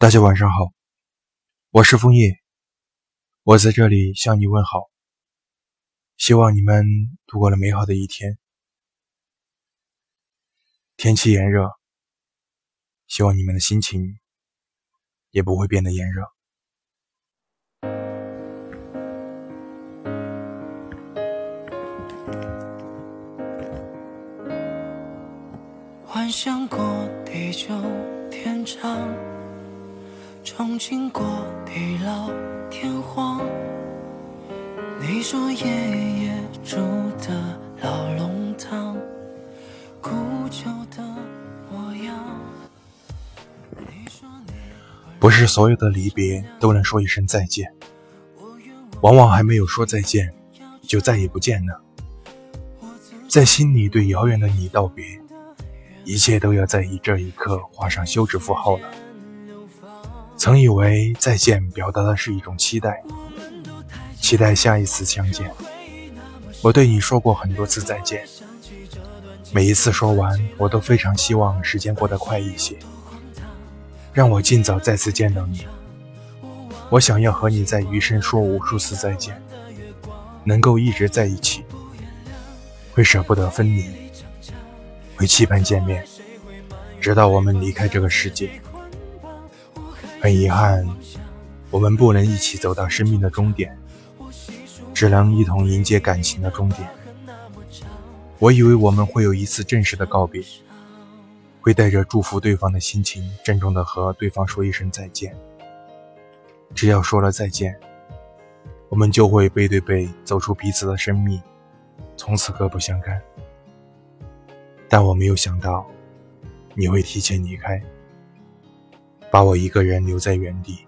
大家晚上好，我是枫叶，我在这里向你问好。希望你们度过了美好的一天。天气炎热，希望你们的心情也不会变得炎热。幻想过地久天长。憧憬过地老天荒。你说爷爷住的老龙塘，古旧的模样。不是所有的离别都能说一声再见，往往还没有说再见，就再也不见了。在心里对遥远的你道别，一切都要在一这一刻画上休止符号了。曾以为再见表达的是一种期待，期待下一次相见。我对你说过很多次再见，每一次说完，我都非常希望时间过得快一些，让我尽早再次见到你。我想要和你在余生说无数次再见，能够一直在一起，会舍不得分离，会期盼见面，直到我们离开这个世界。很遗憾，我们不能一起走到生命的终点，只能一同迎接感情的终点。我以为我们会有一次正式的告别，会带着祝福对方的心情，郑重的和对方说一声再见。只要说了再见，我们就会背对背走出彼此的生命，从此各不相干。但我没有想到，你会提前离开。把我一个人留在原地，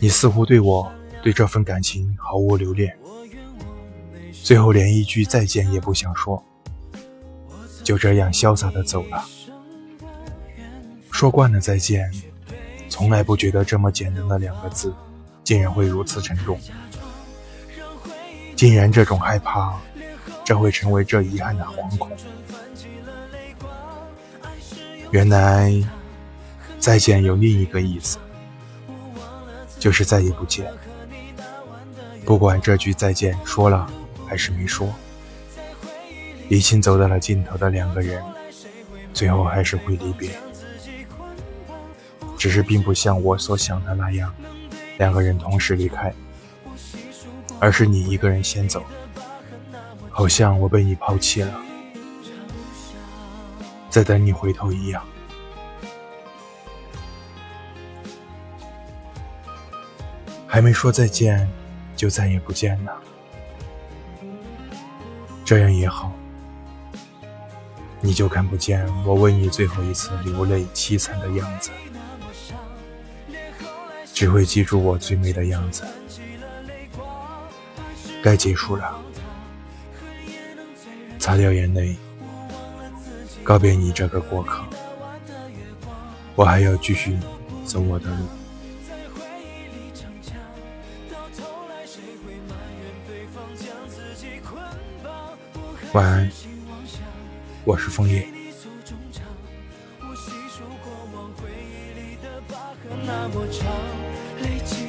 你似乎对我对这份感情毫无留恋，最后连一句再见也不想说，就这样潇洒的走了。说惯了再见，从来不觉得这么简单的两个字，竟然会如此沉重，竟然这种害怕，这会成为这遗憾的惶恐。原来。再见有另一个意思，就是再也不见。不管这句再见说了还是没说，已经走到了尽头的两个人，最后还是会离别。只是并不像我所想的那样，两个人同时离开，而是你一个人先走，好像我被你抛弃了，在等你回头一样。还没说再见，就再也不见了。这样也好，你就看不见我为你最后一次流泪凄惨的样子，只会记住我最美的样子。该结束了，擦掉眼泪，告别你这个过客。我还要继续走我的路。晚安，我是枫叶。那么长，累积。